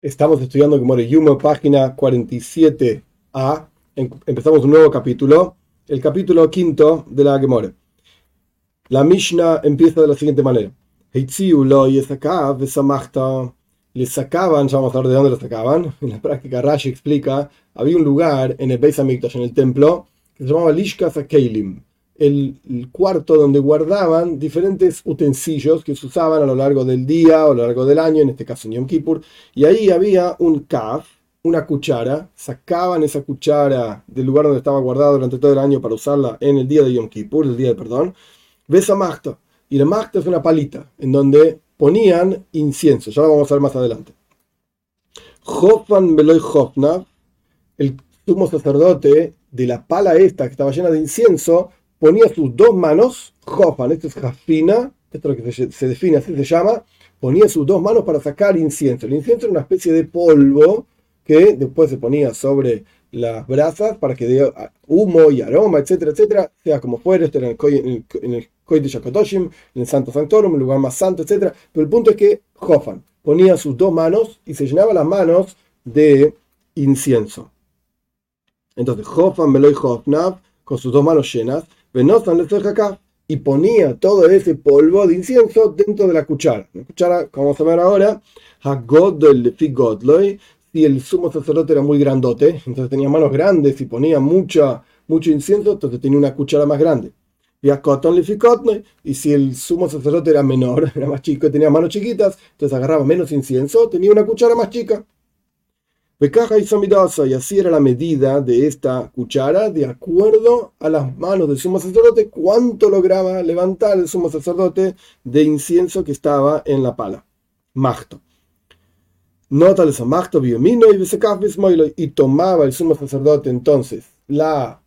Estamos estudiando Gemore Yuma, página 47a. Em- Empezamos un nuevo capítulo, el capítulo quinto de la Gemore. La Mishnah empieza de la siguiente manera. Le sacaban, ya vamos a ver de dónde lo sacaban. En la práctica Rashi explica, había un lugar en el Beis Hamikdash, en el templo, que se llamaba Lishka Sakeilim. El, cuarto donde guardaban diferentes utensilios que se usaban a lo largo del día o a lo largo del año, en este caso en Yom Kippur, y ahí había un kaf, una cuchara, sacaban esa cuchara del lugar donde estaba guardada durante todo el año para usarla en el día de Yom Kippur, el día de perdón, ves a y la Machta es una palita en donde ponían incienso, ya lo vamos a ver más adelante. Hofman Meloy Hofnav, el sumo sacerdote de la pala esta que estaba llena de incienso, ponía sus dos manos, Hofman, esto es Jafina, esto es lo que se, define así se llama, ponía sus dos manos para sacar incienso. El incienso era una especie de polvo que después se ponía sobre las brasas para que dé humo y aroma, etcétera, etcétera, sea como fuera, esto era en el, Koy- en el, en el de Shakotoshim, en el Santo Sanctorum, el lugar más santo, etcétera. Pero el punto es que Hofan ponía sus dos manos y se llenaba las manos de incienso. Entonces, Hofan Meloy Hofnav, con sus dos manos llenas, y ponía todo ese polvo de incienso dentro de la cuchara. La cuchara, como vamos a ver ahora, si el sumo sacerdote era muy grandote, entonces tenía manos grandes y ponía mucha, mucho incienso, entonces tenía una cuchara más grande. Y si el sumo sacerdote era menor, era más chico y tenía manos chiquitas, entonces agarraba menos incienso, tenía una cuchara más chica. Becaja y somidosa, y así era la medida de esta cuchara, de acuerdo a las manos del sumo sacerdote, cuánto lograba levantar el sumo sacerdote de incienso que estaba en la pala. Magto. Nota el Magto, biomino y y tomaba el sumo sacerdote entonces la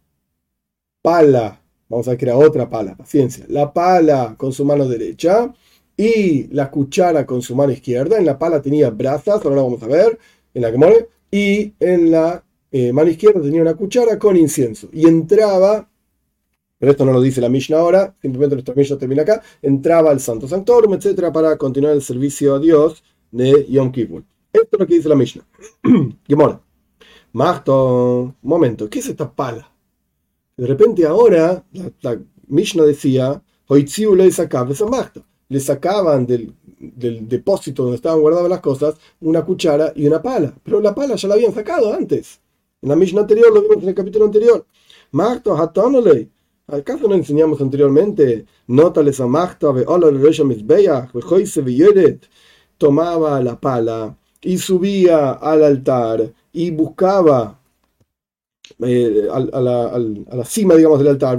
pala, vamos a era otra pala, paciencia, la pala con su mano derecha y la cuchara con su mano izquierda. En la pala tenía brazas, ahora lo vamos a ver, en la que muere, y en la eh, mano izquierda tenía una cuchara con incienso. Y entraba, pero esto no lo dice la Mishnah ahora, simplemente nuestra Mishnah termina acá, entraba al Santo Sanctorum, etcétera, para continuar el servicio a Dios de Yom Kippur. Esto es lo que dice la Mishnah. Gemora. Magto, un momento, ¿qué es esta pala? De repente ahora, la, Mishnah decía. Le sacaban del, del depósito donde estaban guardadas las cosas una cuchara y una pala. Pero la pala ya la habían sacado antes. En la Mishnah anterior, lo vimos en el capítulo anterior. Magto hatonolei. ¿Acaso no enseñamos anteriormente? Nótales a Magto. Tomaba la pala y subía al altar y buscaba eh, a, a la, a la cima, digamos, del altar,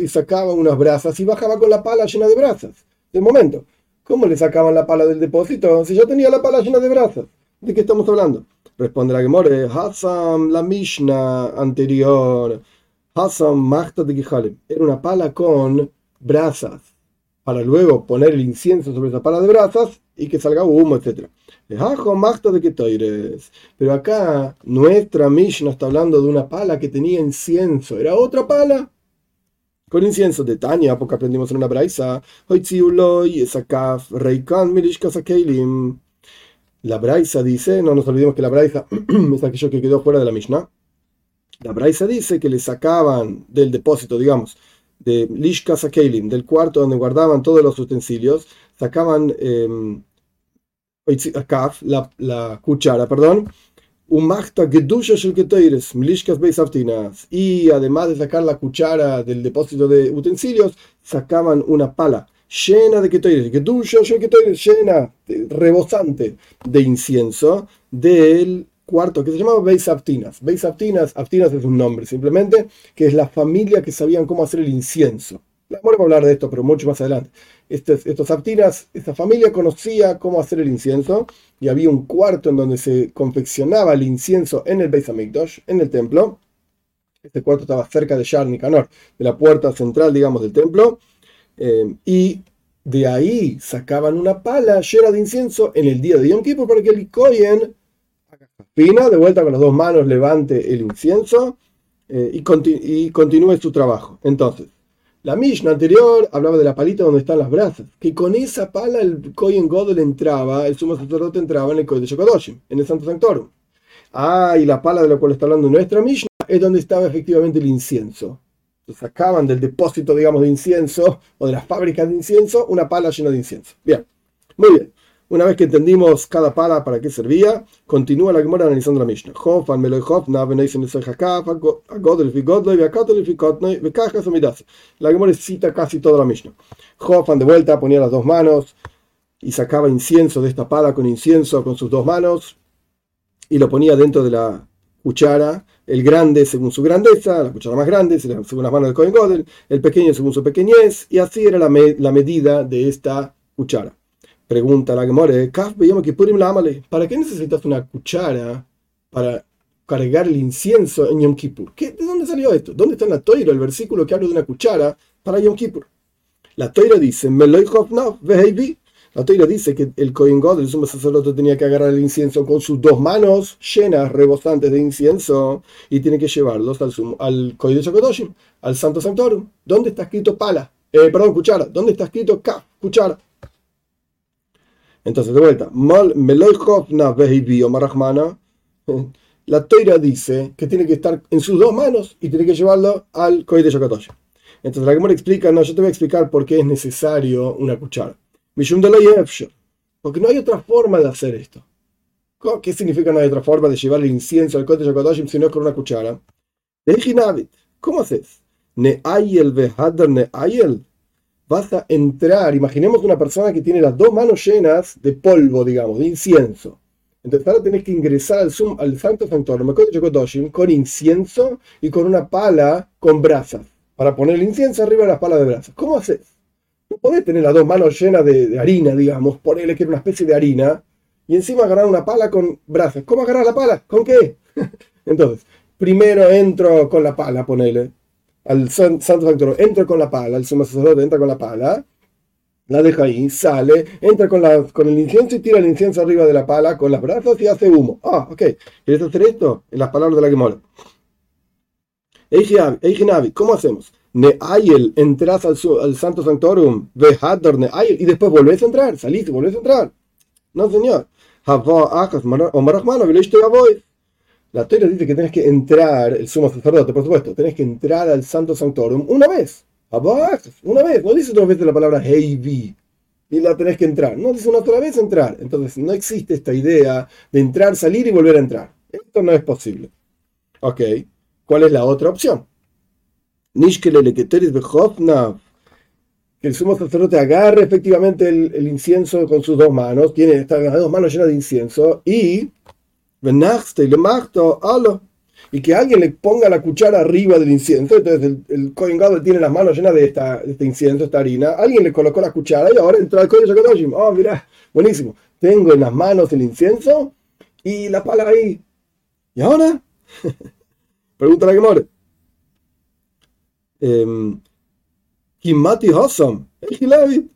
y sacaba unas brasas y bajaba con la pala llena de brasas. De momento, ¿cómo le sacaban la pala del depósito si ya tenía la pala llena de brasas? ¿De qué estamos hablando? Responde la Gemore, Hassam, la Mishnah anterior, Hassam Machta de Gijalem. Era una pala con brasas, para luego poner el incienso sobre esa pala de brasas y que salga humo, etc. Machta de Ketoires. Pero acá nuestra Mishnah está hablando de una pala que tenía incienso. Era otra pala con incienso de Tania, porque aprendimos en una braisa. La Braisa dice, no nos olvidemos que la Braisa es aquello que quedó fuera de la Mishnah. La Braisa dice que le sacaban del depósito, digamos, de Lishka Sakeilim, del cuarto donde guardaban todos los utensilios, sacaban eh, la cuchara, perdón, y además de sacar la cuchara del depósito de utensilios, sacaban una pala llena de Ketoires, llena, rebosante de incienso del cuarto que se llamaba Beis Aftinas. Beis Aftinas, Aftinas es un nombre simplemente, que es la familia que sabían cómo hacer el incienso. Vamos a hablar de esto, pero mucho más adelante. Estos, estos Aftinas, esta familia conocía cómo hacer el incienso y había un cuarto en donde se confeccionaba el incienso en el Beis en el templo. Este cuarto estaba cerca de Shar Nicanor, de la puerta central, digamos, del templo. Eh, y de ahí sacaban una pala llena de incienso en el día de Yom Kippur para que el Kohen fina, de vuelta con las dos manos, levante el incienso eh, y, y continúe su trabajo. Entonces, La Mishnah anterior hablaba de la palita donde están las brasas, que con esa pala el Kohen Godel entraba, el sumo sacerdote entraba en el Kohen de Shokodoshim, en el Santo Sanctorum. Ah, y la pala de la cual está hablando nuestra Mishnah es donde estaba efectivamente el incienso. sacaban del depósito, digamos, de incienso o de las fábricas de incienso una pala llena de incienso. Bien, muy bien. Una vez que entendimos cada pala para qué servía, continúa la Gemara analizando la Mishnah. La Gemara cita casi toda la Mishnah. Jofan de vuelta ponía las dos manos y sacaba incienso de esta pala con incienso con sus dos manos y lo ponía dentro de la cuchara, el grande según su grandeza, la cuchara más grande según las manos del Cohen Godel, el pequeño según su pequeñez, y así era la, la medida de esta cuchara. Pregunta la Gemore, ¿para qué necesitas una cuchara para cargar el incienso en Yom Kippur? ¿Qué, ¿De dónde salió esto? ¿Dónde está en la toira el versículo que habla de una cuchara para Yom Kippur? La toira dice, la toira dice que el Kohen God, el sumo sacerdote, tenía que agarrar el incienso con sus dos manos llenas, rebosantes de incienso, y tiene que llevarlos al, sumo, al de al Santo Sanctorum. ¿Dónde está escrito pala? Eh, perdón, cuchara. ¿Dónde está escrito ka, cuchara? Entonces, de vuelta, la toira dice que tiene que estar en sus dos manos y tiene que llevarlo al Kohen de Entonces la Gemara explica, no, yo te voy a explicar por qué es necesario una cuchara. Porque no hay otra forma de hacer esto. ¿Qué significa no hay otra forma de llevar el incienso al Kohen de si no es con una cuchara? ¿Cómo haces? Neayel behadar neayel vas a entrar, imaginemos una persona que tiene las dos manos llenas de polvo, digamos, de incienso. Entonces ahora tenés que ingresar al, zoom, al Santo Sanctorum con incienso y con una pala con brasas, para poner el incienso arriba de las palas de brasas. ¿Cómo haces? No podés tener las dos manos llenas de, harina, digamos, ponerle que era una especie de harina, y encima agarrar una pala con brasas. ¿Cómo agarrar la pala? ¿Con qué? Entonces, primero entro con la pala, ponele, al santo sanctorio, entra con la pala, el sumo sacerdote entra con la pala, la deja ahí, sale, entra con, la, con el incienso y tira el incienso arriba de la pala con las brazos y hace humo. Ah, ok. ¿Quieres hacer esto? En las palabras de la Gemora. Eijinavi, ¿cómo hacemos? Neayel, entras al, al Santo Sanctorum, Vehadar Neayel, y después volvés a entrar, salís y volvés a entrar. No, señor. Havá, Ajas, Omarachmano, voy la Torah dice que tenés que entrar, el sumo sacerdote, por supuesto, tenés que entrar al Santo Sanctorum una vez. Una vez. No dice dos veces la palabra Heivi. Y la tenés que entrar. No dice una sola vez entrar. Entonces no existe esta idea de entrar, salir y volver a entrar. Esto no es posible. Ok. ¿Cuál es la otra opción? Que el sumo sacerdote agarre efectivamente el, incienso con sus dos manos, tiene las dos manos llenas de incienso y y que alguien le ponga la cuchara arriba del incienso. Entonces el, el Kohen tiene las manos llenas de, esta, este incienso, esta harina. Alguien le colocó la cuchara y ahora entró al Kohen Gadol. Oh, mira, buenísimo. Tengo en las manos el incienso y la pala ahí. ¿Y ahora? Pregunta la que more. Em, Kimati Hossam, el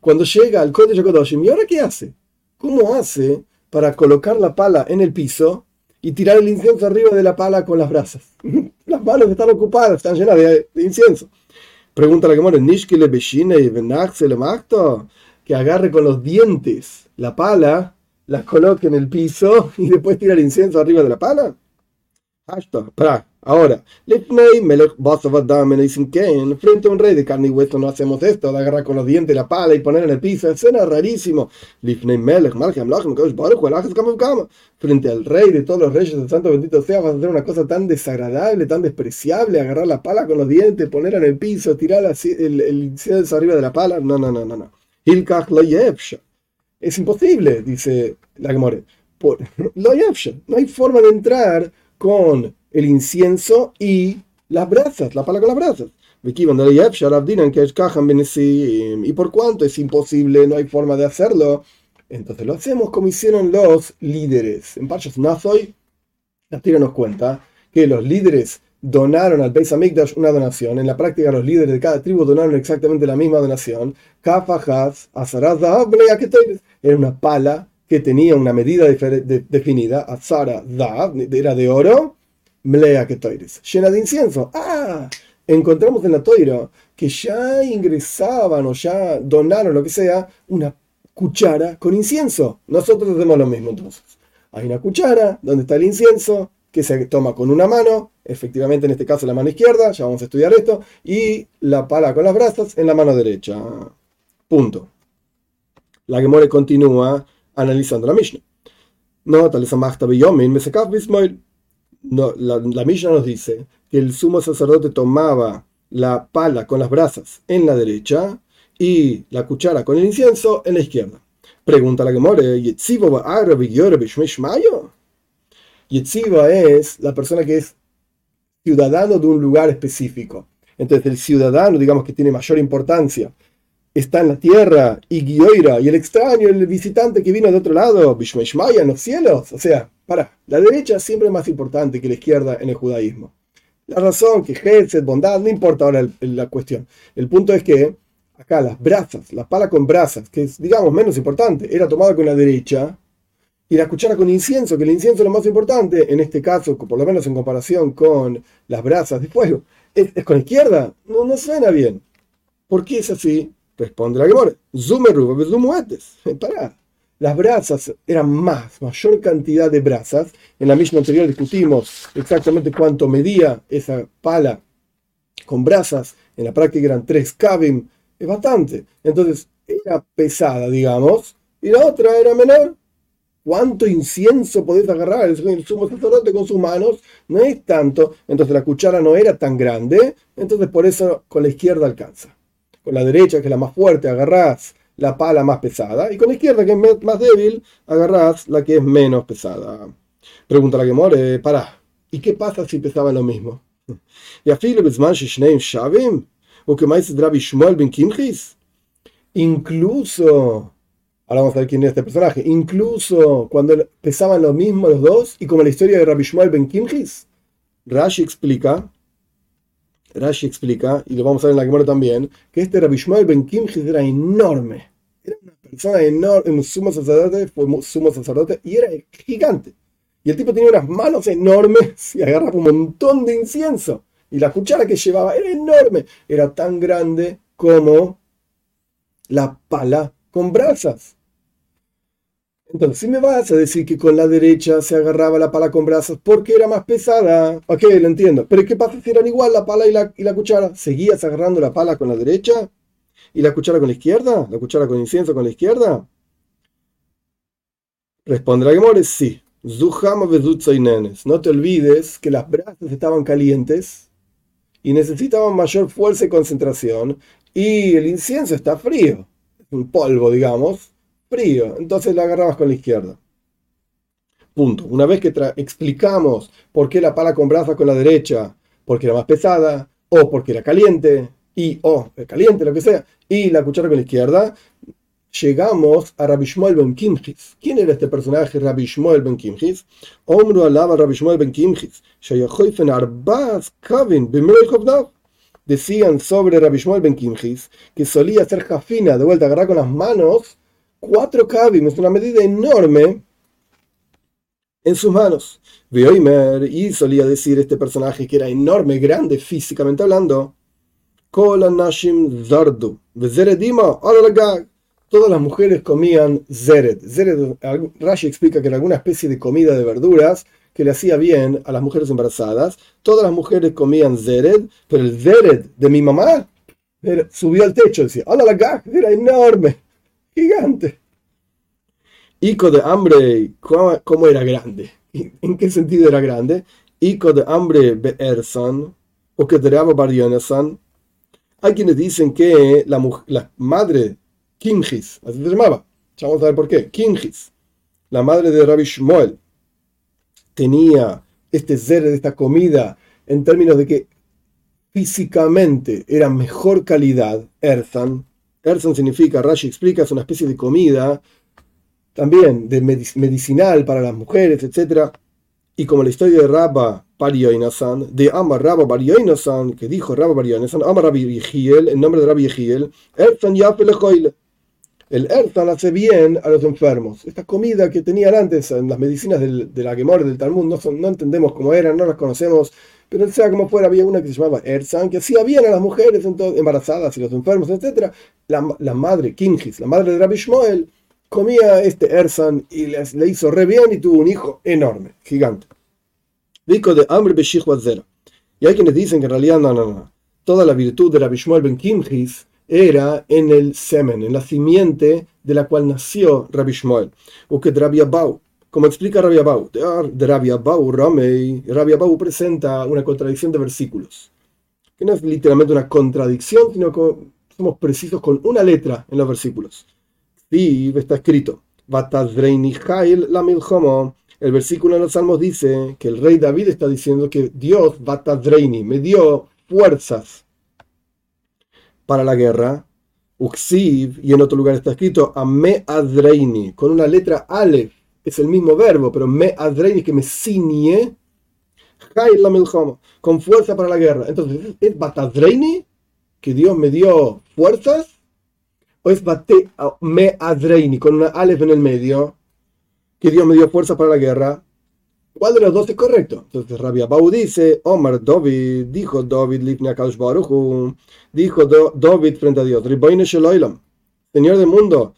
Cuando llega al Kohen Gadol, ¿y ahora qué hace? ¿Cómo hace para colocar la pala en el piso y tirar el incienso arriba de la pala con las brasas. Las manos están ocupadas, están llenas de, incienso. Pregunta la que muere, que agarre con los dientes la pala, la coloque en el piso y después tira el incienso arriba de la pala. Para, ahora, frente a un rey de carne y hueso no hacemos esto, agarrar con los dientes la pala y poner en el piso, escena rarísimo. Frente al rey de todos los reyes del santo bendito sea, vas a hacer una cosa tan desagradable, tan despreciable, agarrar la pala con los dientes, ponerla en el piso, tirar el, el incienso arriba de la pala. No, no, no, no, no. Es imposible, dice la Gemore. No hay forma de entrar con el incienso y las brasas, la pala con las brasas. Y por cuanto es imposible, no hay forma de hacerlo, entonces lo hacemos como hicieron los líderes. En Parshas Nazoy, la tira nos cuenta que los líderes donaron al Beis Hamikdash una donación. En la práctica, los líderes de cada tribu donaron exactamente la misma donación. Era una pala que tenía una medida definida, azara era de oro, mlea que llena de incienso. Ah, encontramos en la toira que ya ingresaban o ya donaron lo que sea una cuchara con incienso. Nosotros hacemos lo mismo entonces. Hay una cuchara donde está el incienso que se toma con una mano, efectivamente en este caso la mano izquierda, ya vamos a estudiar esto, y la pala con las brasas en la mano derecha. Punto. La Gemore continúa analizando la Mishnah. No, tal la, la Mishnah nos dice que el sumo sacerdote tomaba la pala con las brasas en la derecha y la cuchara con el incienso en la izquierda. Pregunta la Gemore, Yetziva es la persona que es ciudadano de un lugar específico. Entonces el ciudadano, digamos que tiene mayor importancia, está en la tierra, y Gioira, y el extraño, el visitante que vino de otro lado, Bishmeshmaya, en los cielos. O sea, para, la derecha siempre es más importante que la izquierda en el judaísmo. La razón, que Hesed, bondad, no importa ahora la cuestión. El punto es que acá las brasas, la pala con brasas, que es, digamos, menos importante, era tomada con la derecha, y la cuchara con incienso, que el incienso es lo más importante, en este caso, por lo menos en comparación con las brasas de fuego, es, con la izquierda. No, no suena bien. ¿Por qué es así? Responde la Gemora. Pará. Las brasas eran más, mayor cantidad de brasas. En la misma anterior discutimos exactamente cuánto medía esa pala con brasas. En la práctica eran tres kavim. Es bastante. Entonces, era pesada, digamos. Y la otra era menor cuánto incienso podés agarrar el sumo sacerdote con sus manos, no es tanto, entonces la cuchara no era tan grande, entonces por eso con la izquierda alcanza. Con la derecha, que es la más fuerte, agarrás la pala más pesada, y con la izquierda, que es más débil, agarrás la que es menos pesada. Pregunta la que more, para, ¿y qué pasa si pesaban lo mismo? ¿Y Shavim? ¿O que más Ben Kimchis? Incluso Ahora vamos a ver quién es este personaje. Incluso cuando pesaban lo mismo los dos, y como la historia de Rabbi Shmuel ben Kimchis, Rashi explica, Rashi explica, y lo vamos a ver en la Gemara también, que este Rabbi Shmuel ben Kimchis era enorme. Era una persona enorme, un sumo sacerdote, fue sumo sacerdote, y era gigante. Y el tipo tenía unas manos enormes y agarraba un montón de incienso. Y la cuchara que llevaba era enorme. Era tan grande como la pala con brasas. Entonces, si me vas a decir que con la derecha se agarraba la pala con brazos porque era más pesada, ok, lo entiendo. Pero ¿qué pasa si eran igual la pala y la, y la cuchara? ¿Seguías agarrando la pala con la derecha y la cuchara con la izquierda? ¿La cuchara con incienso con la izquierda? Responde la Gemore, sí. No te olvides que las brasas estaban calientes y necesitaban mayor fuerza y concentración y el incienso está frío, un polvo, digamos frío, entonces la agarrabas con la izquierda. Punto. Una vez que explicamos por qué la pala con brasa con la derecha, porque era más pesada, o porque era caliente, y o caliente, lo que sea, y la cuchara con la izquierda, llegamos a Rabbi Shmuel ben Kimchis. ¿Quién era este personaje, Rabbi Shmuel ben Kimchis? Omru alaba Rabbi Shmuel ben Kimchis. Decían sobre Rabbi Shmuel ben Kimchis que solía hacer jafina, de vuelta, agarrar con las manos 4 kavim, es una medida enorme en sus manos. Veoimer, y solía decir este personaje que era enorme, grande, físicamente hablando. Nashim Zardu, Todas las mujeres comían Zered. Zered. Rashi explica que era alguna especie de comida de verduras que le hacía bien a las mujeres embarazadas. Todas las mujeres comían Zered, pero el Zered de mi mamá subió al techo, decía, era enorme gigante. Ico de hambre, ¿cómo, era grande? ¿En qué sentido era grande? Ico de hambre Beersan, o que Draba Bar Hay quienes dicen que la, madre Kimhis, así se llamaba, ya vamos a ver por qué, Kimhis, la madre de Rabbi Shmuel, tenía este ser de esta comida en términos de que físicamente era mejor calidad, Erzan, Erson significa, Rashi explica, es una especie de comida también de medicinal para las mujeres, etc. Y como la historia de Rabba Parioinasan, de Amar Rabba Parioinasan, que dijo Rabba Parioinasan, Amar Rabbi Yehiel, en nombre de Rabbi Yehiel, Erzan Yafelejoile. El Erzan hace bien a los enfermos. Esta comida que tenían antes en las medicinas del, de la Gemor del Talmud, no, no entendemos cómo eran, no las conocemos, pero sea como fuera, había una que se llamaba Ersan, que hacía bien a las mujeres embarazadas y los enfermos, etc. La, la madre, Kimhis, la madre de Rabbi Shmuel, comía este Ersan y le hizo re bien y tuvo un hijo enorme, gigante. Dico de Amr Beshich Y hay quienes dicen que en realidad no, no, no. Toda la virtud de Rabbi Shmuel ben Kimhis era en el semen, en la simiente de la cual nació Rabbi Shmuel. O que Rabbi Abau, como explica Rabbi Abau, de Rabbi Abau, Ramey, Rabbi Abau presenta una contradicción de versículos. Que no es literalmente una contradicción, sino que somos precisos con una letra en los versículos. Y está escrito, el versículo en los Salmos dice que el rey David está diciendo que Dios, me dio fuerzas para la guerra. Uxiv, y en otro lugar está escrito, adreini, con una letra Aleph, es el mismo verbo, pero me adreini, que me ciñe, con fuerza para la guerra. Entonces, ¿es Batadreini? Que Dios me dio fuerzas o es bate me adreini con una alef en el medio, que Dios me dio fuerza para la guerra. ¿Cuál de los dos es correcto? Entonces Rabia Bau dice, Omar David, dijo David dijo David frente a Dios, Señor del mundo,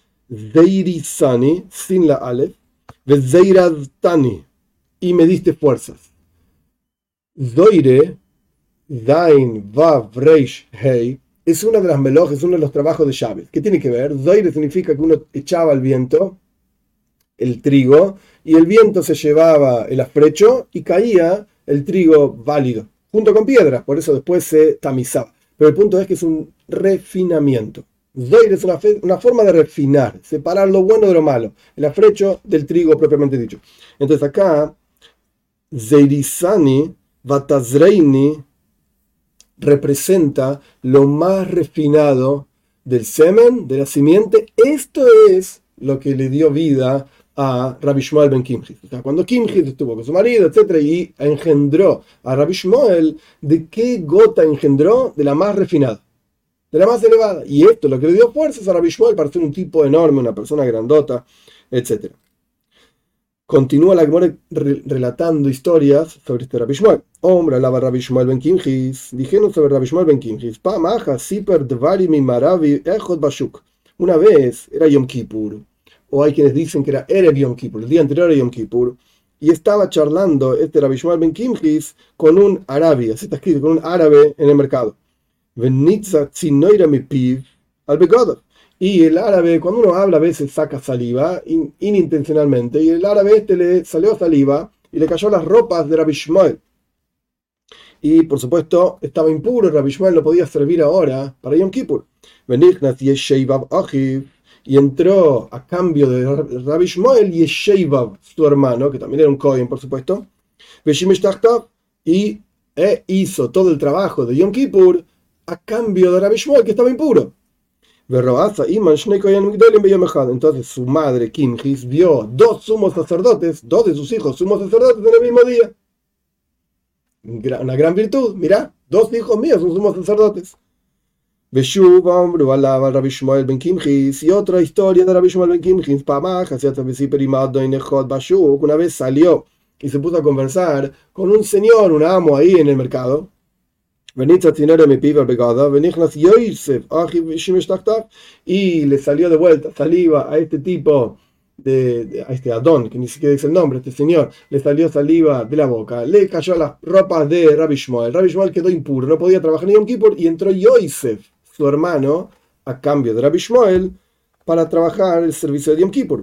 Zeirisani, sin la alef, Y me diste fuerzas. Zoire, Dain, Vav, Reish, Hei, es una de las melojes, uno de los trabajos de Chávez. ¿Qué tiene que ver? Zoire significa que uno echaba el viento, el trigo, y el viento se llevaba el afrecho y caía el trigo válido, junto con piedras, por eso después se tamizaba. Pero el punto es que es un refinamiento. Zoire es una, forma de refinar, separar lo bueno de lo malo, el afrecho del trigo propiamente dicho. Entonces acá, Zeirisani, Vatazreini, representa lo más refinado del semen, de la simiente. Esto es lo que le dio vida a Rabbi Shmuel ben Kimchis. cuando Kimchis estuvo con su marido, etc., y engendró a Rabbi Shmuel, ¿de qué gota engendró? De la más refinada, de la más elevada. Y esto es lo que le dio fuerzas a Rabbi Shmuel para ser un tipo enorme, una persona grandota, etc. Continúa la Gemora relatando historias sobre este Rabbi Shmuel. Hombre, alaba Rabbi Shmuel ben Kimchis. Dijeron sobre Rabbi Shmuel ben Kimchis. Pa maja siper dvari mi maravi echot bashuk. Una vez era Yom Kippur. O hay quienes dicen que era Erev Yom Kippur. El día anterior era Yom Kippur. Y estaba charlando este Rabbi Shmuel ben Kimchis con un árabe. Así está escrito, con un árabe en el mercado. Y el árabe, cuando uno habla, a veces saca saliva inintencionalmente. Y el árabe este le salió saliva y le cayó las ropas de Rabbi Shmuel. Y por supuesto, estaba impuro. Rabbi Shmuel no podía servir ahora para Yom Kippur. Y entró a cambio de Rabbi Shmuel y Sheibab, su hermano, que también era un Cohen, por supuesto. Y e hizo todo el trabajo de Yom Kippur a cambio de Rabbi Shmuel, que estaba impuro. Entonces su madre, Kimhis, vio dos sumos sacerdotes, dos de sus hijos sumos sacerdotes en el mismo día. Una gran virtud, mira, dos hijos míos son sumos sacerdotes. Y otra historia de Rabbi Shmuel ben Kimhis, una vez salió y se puso a conversar con un señor, un amo ahí en el mercado y le salió de vuelta saliva a este tipo de, a este Adón, que ni siquiera dice el nombre, este señor, le salió saliva de la boca, le cayó a las ropas de Rabbi Shmuel. Rabbi Shmuel quedó impuro, no podía trabajar en Yom Kippur y entró Yosef, su hermano, a cambio de Rabbi Shmuel, para trabajar el servicio de Yom Kippur.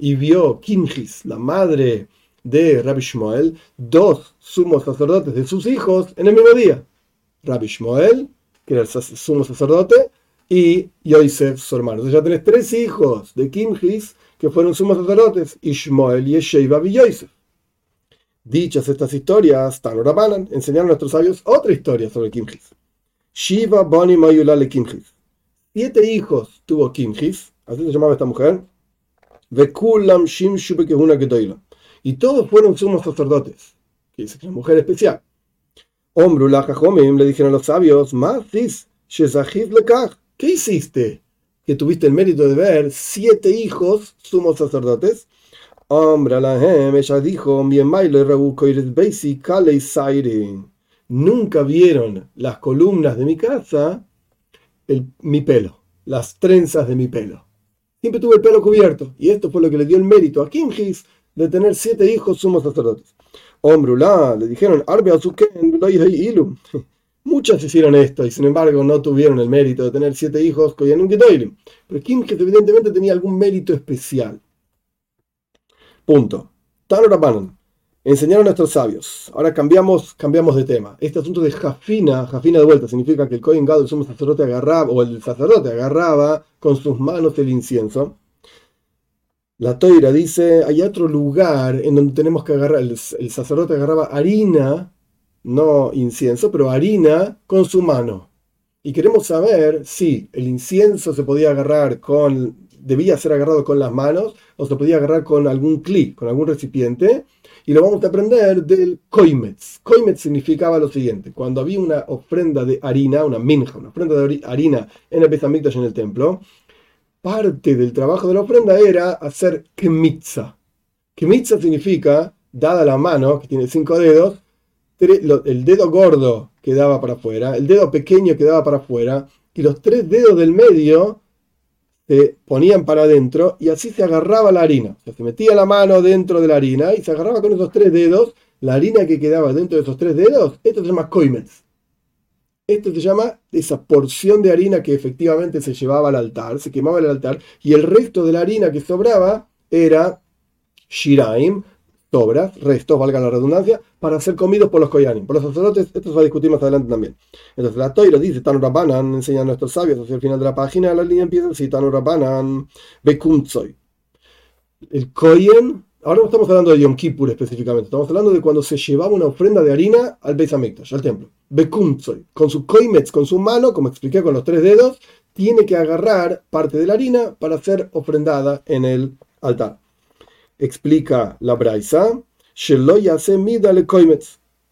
Y vio Kimhis, la madre de Rabbi Shmuel dos sumos sacerdotes de sus hijos en el mismo día. Rabbi Shmuel, que era el sumo sacerdote, y Yosef, su hermano. Entonces ya tenés tres hijos de Kimhis que fueron sumos sacerdotes, Ishmael, Yesheba y Yosef. Dichas estas historias, Tano Rabanan enseñaron a nuestros sabios otra historia sobre Kimhis. Shiva Bani Mayulale Kimhis. Siete hijos tuvo Kimhis, así se llamaba esta mujer. Vekulam Shim una Gedoilam y todos fueron sumos sacerdotes, que es una mujer especial. Hombre, le dijeron los sabios, ¿qué hiciste? Que tuviste el mérito de ver siete hijos sumos sacerdotes. Hombre, la ella dijo, nunca vieron las columnas de mi casa, el, mi pelo, las trenzas de mi pelo. Siempre tuve el pelo cubierto, y esto fue lo que le dio el mérito a Kimgis de tener siete hijos sumos sacerdotes. Hombre, le dijeron, Arbe Ilum. Muchas hicieron esto y sin embargo no tuvieron el mérito de tener siete hijos Pero Kimgis evidentemente tenía algún mérito especial. Punto. Tano Enseñaron a nuestros sabios. Ahora cambiamos, cambiamos de tema. Este asunto de Jafina, Jafina de vuelta, significa que el Kohen Gado, el sumo sacerdote, agarraba, o el sacerdote agarraba con sus manos el incienso. La toira dice, hay otro lugar en donde tenemos que agarrar, el, sacerdote agarraba harina, no incienso, pero harina con su mano. Y queremos saber si el incienso se podía agarrar con debía ser agarrado con las manos o se podía agarrar con algún clic, con algún recipiente. Y lo vamos a aprender del koimetz. Koimetz significaba lo siguiente: cuando había una ofrenda de harina, una minja, una ofrenda de harina en el Bezamikdash en el templo, parte del trabajo de la ofrenda era hacer kemitza. Kemitza significa, dada la mano, que tiene cinco dedos, el dedo gordo quedaba para afuera, el dedo pequeño quedaba para afuera, y los tres dedos del medio se ponían para adentro y así se agarraba la harina. O sea, se metía la mano dentro de la harina y se agarraba con esos tres dedos la harina que quedaba dentro de esos tres dedos. Esto se llama koimets. Esto se llama esa porción de harina que efectivamente se llevaba al altar, se quemaba el altar, y el resto de la harina que sobraba era shiraim, sobras, restos, valga la redundancia, para ser comidos por los koyanim, por los sacerdotes. Esto se va a discutir más adelante también. Entonces la Toira dice, Tanu Rabbanan, enseñan nuestros sabios hacia el final de la página, la línea empieza así, Tanu Rabbanan. El koyen, ahora no estamos hablando de Yom Kippur específicamente, estamos hablando de cuando se llevaba una ofrenda de harina al Beis Hamikdash, al templo. Bekumtsoy, con su koimetz, con su mano, como expliqué con los tres dedos, tiene que agarrar parte de la harina para ser ofrendada en el altar. Explica la Braisa,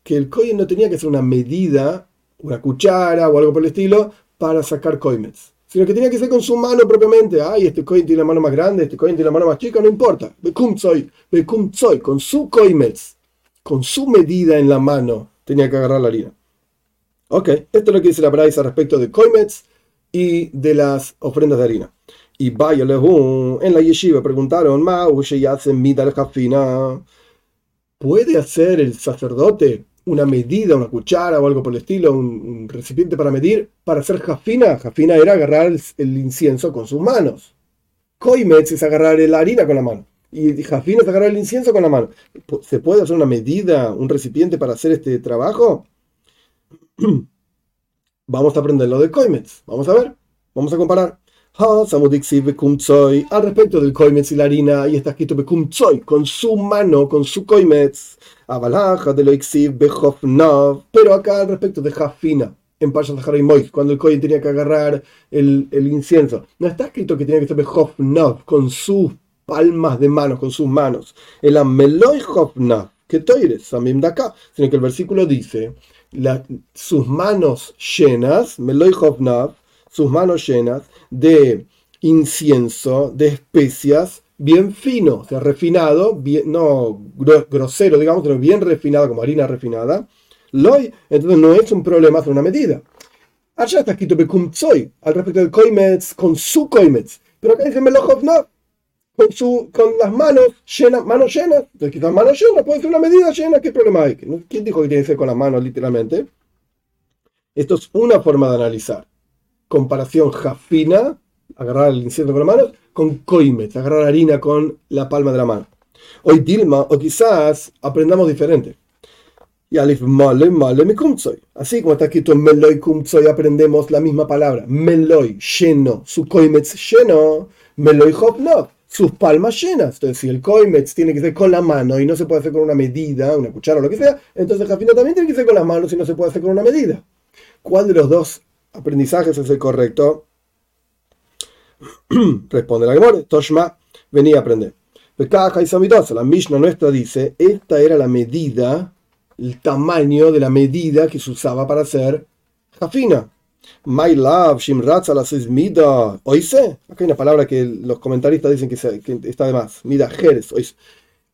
que el kohen no tenía que ser una medida, una cuchara o algo por el estilo, para sacar koimets, sino que tenía que ser con su mano propiamente. Ay, este kohen tiene la mano más grande, este kohen tiene la mano más chica, no importa. soy, con su koimets, con su medida en la mano, tenía que agarrar la harina. Ok, esto es lo que dice la Braisa respecto de koimets y de las ofrendas de harina. Y vaya en la yeshiva preguntaron, ¿puede hacer el sacerdote una medida, una cuchara o algo por el estilo, un, recipiente para medir, para hacer jafina? Jafina era agarrar el, incienso con sus manos. Koimetz es agarrar la harina con la mano. Y jafina es agarrar el incienso con la mano. ¿Se puede hacer una medida, un recipiente para hacer este trabajo? Vamos a aprender lo de Koimetz. Vamos a ver. Vamos a comparar. Al respecto del koimetz y la harina, y está escrito bekumtsoy, con su mano, con su koimetz. de lo Pero acá al respecto de Jafina, en Pashas Harimoy, cuando el kohen tenía que agarrar el, incienso, no está escrito que tenía que ser con sus palmas de manos, con sus manos. El ameloy hofnav, que toires, de acá, sino que el versículo dice, sus manos llenas, meloy hofnav, sus manos llenas de incienso, de especias, bien fino, o sea, refinado, bien, no grosero, digamos, pero bien refinado, como harina refinada. Loy, entonces no es un problema hacer una medida. Allá está escrito Bekumtsoy, al respecto del Koimetz, con su Koimetz. Pero acá dice Melojov no, con, su, con las manos llenas, manos llenas. Entonces, quizás manos llenas, puede ser una medida llena, ¿qué problema hay? ¿Quién dijo que tiene que ser con las manos, literalmente? Esto es una forma de analizar comparación jafina, agarrar el incienso con las manos, con koimet, agarrar harina con la palma de la mano. Hoy Dilma, o quizás aprendamos diferente. Y alif male male mi. Así como está escrito en meloy kumtsoy, aprendemos la misma palabra. Meloy, lleno. Su koimetz lleno. Meloy hopnov. Sus palmas llenas. Entonces, si el koimetz tiene que ser con la mano y no se puede hacer con una medida, una cuchara o lo que sea, entonces Jafina también tiene que ser con las manos y no se puede hacer con una medida. ¿Cuál de los dos aprendizajes es el correcto? Responde la Gemore, Toshma, venía a aprender. La Mishnah nuestra dice, esta era la medida, el tamaño de la medida que se usaba para hacer jafina. My love, Shimratza la mida. ¿Oíste? Acá hay una palabra que los comentaristas dicen que, está de más. Mida Jerez.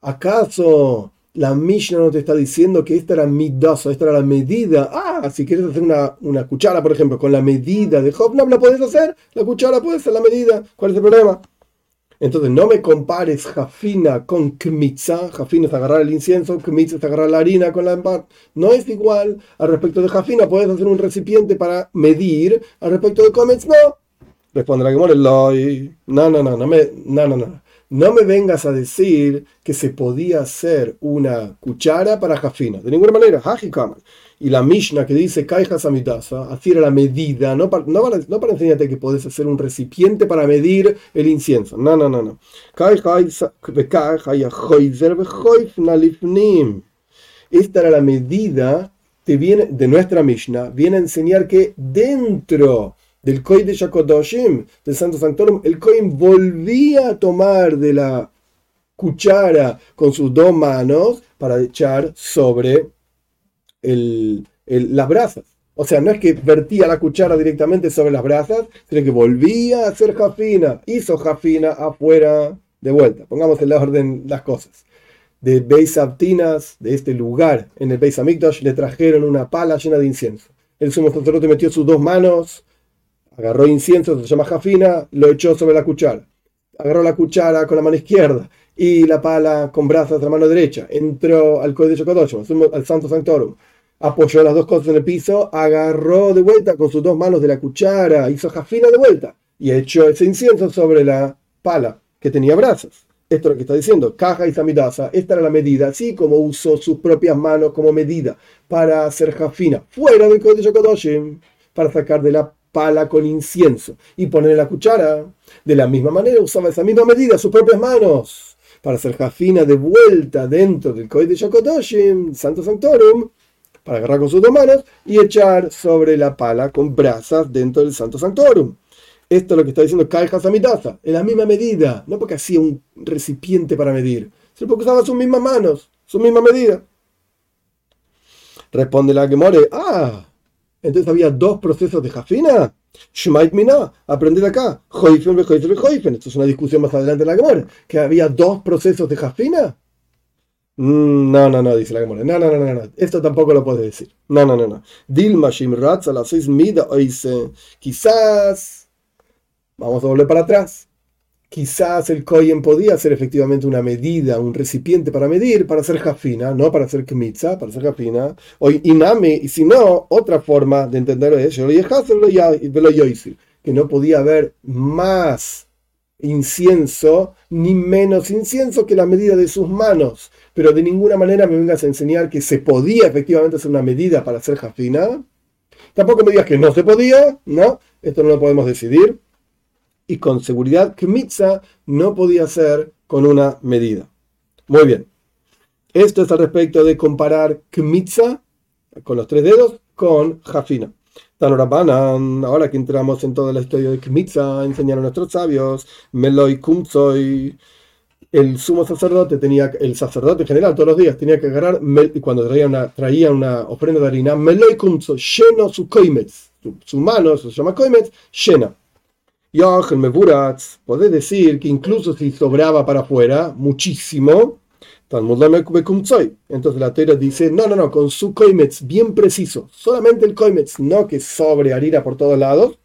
¿Acaso la Mishnah no te está diciendo que esta era midosa, esta era la medida? Ah, si quieres hacer una, una cuchara, por ejemplo, con la medida de Hobnab, la puedes hacer. La cuchara puede ser la medida. ¿Cuál es el problema? Entonces no me compares jafina con kmitza. Jafina es agarrar el incienso, kmitza es agarrar la harina con la embar. No es igual. Al respecto de jafina puedes hacer un recipiente para medir. Al respecto de comets, no. Responde la que. No, no, no, no no, no, no. No me vengas a decir que se podía hacer una cuchara para jafina. De ninguna manera. Y la Mishnah que dice Kaijas amitasa, así era la medida, no para, enseñarte que puedes hacer un recipiente para medir el incienso. No, no, no, no. Esta era la medida te viene, de nuestra Mishnah, viene a enseñar que dentro del Koi de Shakodoshim, del Santo Sanctorum, el Kohen volvía a tomar de la cuchara con sus dos manos para echar sobre el, las brasas. O sea, no es que vertía la cuchara directamente sobre las brasas, sino que volvía a hacer jafina, hizo jafina afuera de vuelta. Pongamos en la orden las cosas. De Beis Abtinas, de este lugar en el Beis Amikdash, le trajeron una pala llena de incienso. El sumo sacerdote metió sus dos manos Agarró incienso, se llama jafina, lo echó sobre la cuchara. Agarró la cuchara con la mano izquierda y la pala con brazos de la mano derecha. Entró al Código Kodosh, al Santo Sanctorum. Apoyó las dos cosas en el piso, agarró de vuelta con sus dos manos de la cuchara, hizo jafina de vuelta y echó ese incienso sobre la pala que tenía brazos. Esto es lo que está diciendo. Caja y Samidasa. Esta era la medida, así como usó sus propias manos como medida para hacer jafina fuera del Código Kodoshim, para sacar de la pala con incienso y poner la cuchara. De la misma manera usaba esa misma medida, sus propias manos, para hacer jafina de vuelta dentro del Koi de Shakodoshim, Santo Sanctorum, para agarrar con sus dos manos y echar sobre la pala con brasas dentro del Santo Sanctorum. Esto es lo que está diciendo Kai Hasamitaza, en la misma medida, no porque hacía un recipiente para medir, sino porque usaba sus mismas manos, su misma medida. Responde la que more, ah, entonces había dos procesos de Jafina. Shmait Mina, acá. Joifen, Joifen, Esto es una discusión más adelante en la Gemora. Que había dos procesos de Jafina. Mm, no, no, no, dice la Gemora. No, no, no, no, no. Esto tampoco lo puedes decir. No, no, no, no. Dilma Shimratz a las seis mida Quizás. Vamos a volver para atrás. Quizás el Koyen podía ser efectivamente una medida, un recipiente para medir, para hacer jafina, no para hacer kmitza, para hacer jafina. O inami, y si no, otra forma de entenderlo es que no podía haber más incienso ni menos incienso que la medida de sus manos. Pero de ninguna manera me vengas a enseñar que se podía efectivamente hacer una medida para hacer jafina. Tampoco me digas que no se podía, ¿no? Esto no lo podemos decidir y con seguridad Kmitza no podía ser con una medida. Muy bien. Esto es al respecto de comparar Kmitza con los tres dedos con Jafina. Tanorabanan, ahora que entramos en toda la historia de Kmitza, enseñaron a nuestros sabios, Meloy Kumzoy, el sumo sacerdote tenía, el sacerdote en general todos los días tenía que agarrar, y cuando traía una, traía una ofrenda de harina, Meloy Kumzoy, lleno su koimetz, su, mano, se llama koimetz, llena me Meburatz, podés decir que incluso si sobraba para afuera, muchísimo, entonces la teoría dice, no, no, no, con su koimetz bien preciso, solamente el koimetz, no que sobre harina por todos lados.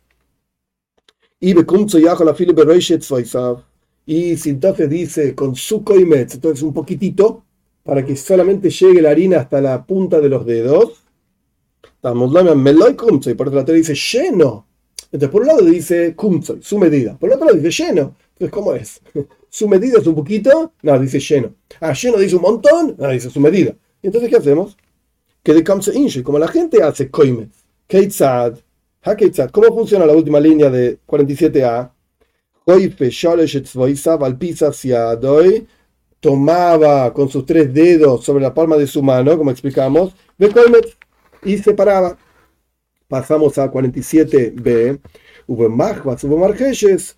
Y y si entonces dice con su koimetz, entonces un poquitito, para que solamente llegue la harina hasta la punta de los dedos. Y por eso la teoría dice lleno entonces, por un lado dice kumzoy, su medida. Por el otro lado dice lleno. Entonces, ¿cómo es? ¿Su medida es un poquito? No, dice lleno. Ah, lleno dice un montón? No, dice su medida. Entonces, ¿qué hacemos? Que de inche, como la gente hace koime. Keitzad. Ha keitzad. ¿Cómo funciona la última línea de 47a? Hoife sholesh valpisa doy tomaba con sus tres dedos sobre la palma de su mano, como explicamos, y separaba pasamos a 47b, hubo Mahvas, hubo Margeyes,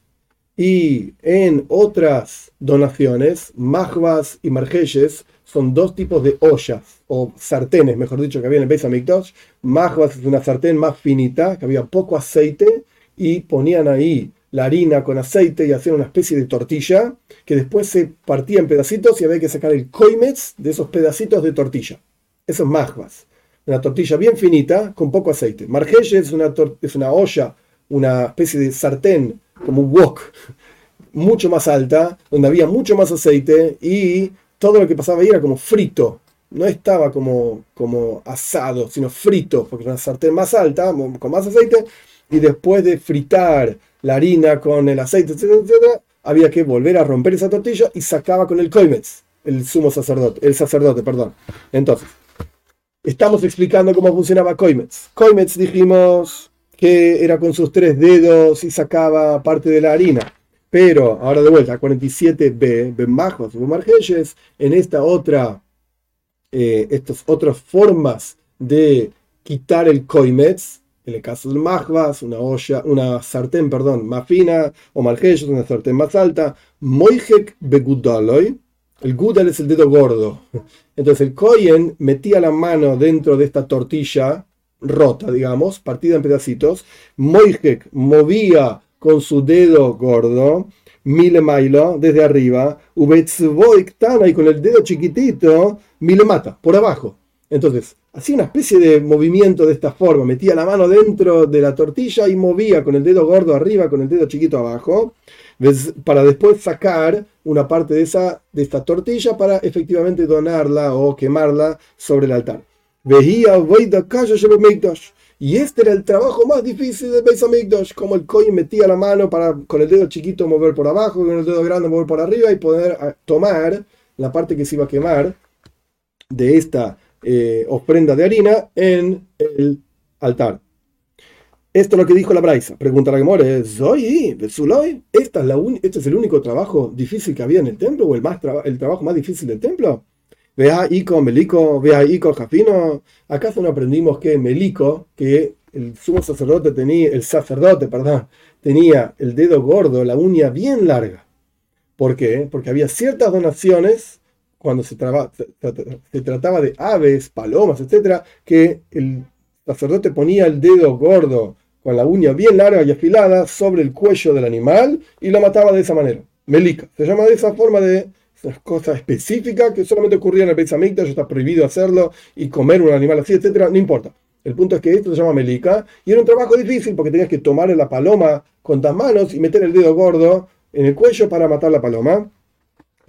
y en otras donaciones, Mahvas y Margeyes son dos tipos de ollas, o sartenes, mejor dicho, que había en el Beis Hamikdash. Mahvas es una sartén más finita, que había poco aceite, y ponían ahí la harina con aceite y hacían una especie de tortilla que después se partía en pedacitos y había que sacar el koimetz de esos pedacitos de tortilla. Eso es. Una tortilla bien finita con poco aceite. Margelle es una, es una olla, una especie de sartén, como un wok, mucho más alta, donde había mucho más aceite y todo lo que pasaba ahí era como frito. No estaba como, como asado, sino frito, porque era una sartén más alta, con más aceite, y después de fritar la harina con el aceite, etcétera, había que volver a romper esa tortilla y sacaba con el koimetz, el sumo sacerdote, el sacerdote, perdón. Entonces, estamos explicando cómo funcionaba koimetz. Koimetz dijimos que era con sus tres dedos y sacaba parte de la harina. Pero ahora de vuelta, 47b, Bemajos, Margelles, en esta otra, eh, estas otras formas de quitar el koimetz, en el caso del mahvas, una olla, una sartén, perdón, más fina, o margelles, una sartén más alta, moijek begudaloy, el gudal es el dedo gordo. Entonces el koyen metía la mano dentro de esta tortilla rota, digamos, partida en pedacitos, moijek movía con su dedo gordo, mile mailo, desde arriba, ubetzvoiktana y con el dedo chiquitito, mile mata, por abajo. Entonces, hacía una especie de movimiento de esta forma, metía la mano dentro de la tortilla y movía con el dedo gordo arriba, con el dedo chiquito abajo, para después sacar una parte de, esa, de esta tortilla para efectivamente donarla o quemarla sobre el altar. Veía y este era el trabajo más difícil de Beis Hamikdash, como el Kohen metía la mano para con el dedo chiquito mover por abajo, con el dedo grande mover por arriba y poder ah, tomar la parte que se iba a quemar de esta eh, ofrenda de harina en el altar. Esto es lo que dijo la Braisa. Pregunta la Gemore, ¿Zoy? ¿Esta es la ¿Este es el único trabajo difícil que había en el templo o el, más el trabajo más difícil del templo? Vea Ico, Melico, vea Ico, Jafino. ¿Acaso no aprendimos que Melico, que el sumo sacerdote tenía, el sacerdote, perdón, tenía el dedo gordo, la uña bien larga? ¿Por qué? Porque había ciertas donaciones cuando se, trataba de aves, palomas, etcétera, que el sacerdote ponía el dedo gordo con la uña bien larga y afilada sobre el cuello del animal y lo mataba de esa manera. Melica. Se llama de esa forma de una cosa específica que solamente ocurría en el Beit ya está prohibido hacerlo y comer un animal así, etcétera, no importa. El punto es que esto se llama melica y era un trabajo difícil porque tenías que tomar la paloma con las manos y meter el dedo gordo en el cuello para matar la paloma.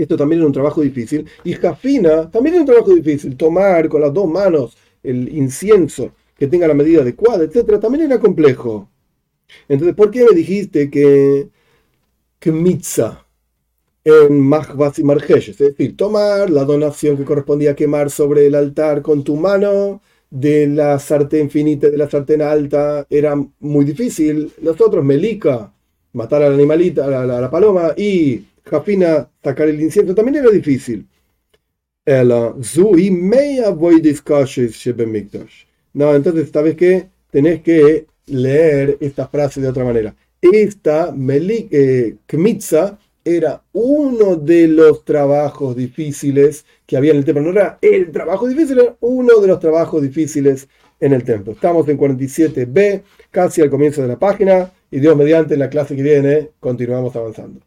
Esto también era un trabajo difícil. Y Jafina también era un trabajo difícil. Tomar con las dos manos el incienso que tenga la medida adecuada, etcétera, también era complejo. Entonces, ¿por qué me dijiste que, que mitza en Mahvas y Margeshes? Es decir, tomar la donación que correspondía quemar sobre el altar con tu mano de la sartén finita, de la sartén alta, era muy difícil. Nosotros, Melica, matar al animalita, a la, a la paloma, y Jafina sacar el incienso también era difícil. No, entonces, ¿sabes qué? Tenés que leer esta frase de otra manera. Esta eh, Kmitza era uno de los trabajos difíciles que había en el templo. No era el trabajo difícil, era uno de los trabajos difíciles en el templo. Estamos en 47b, casi al comienzo de la página, y Dios mediante en la clase que viene continuamos avanzando.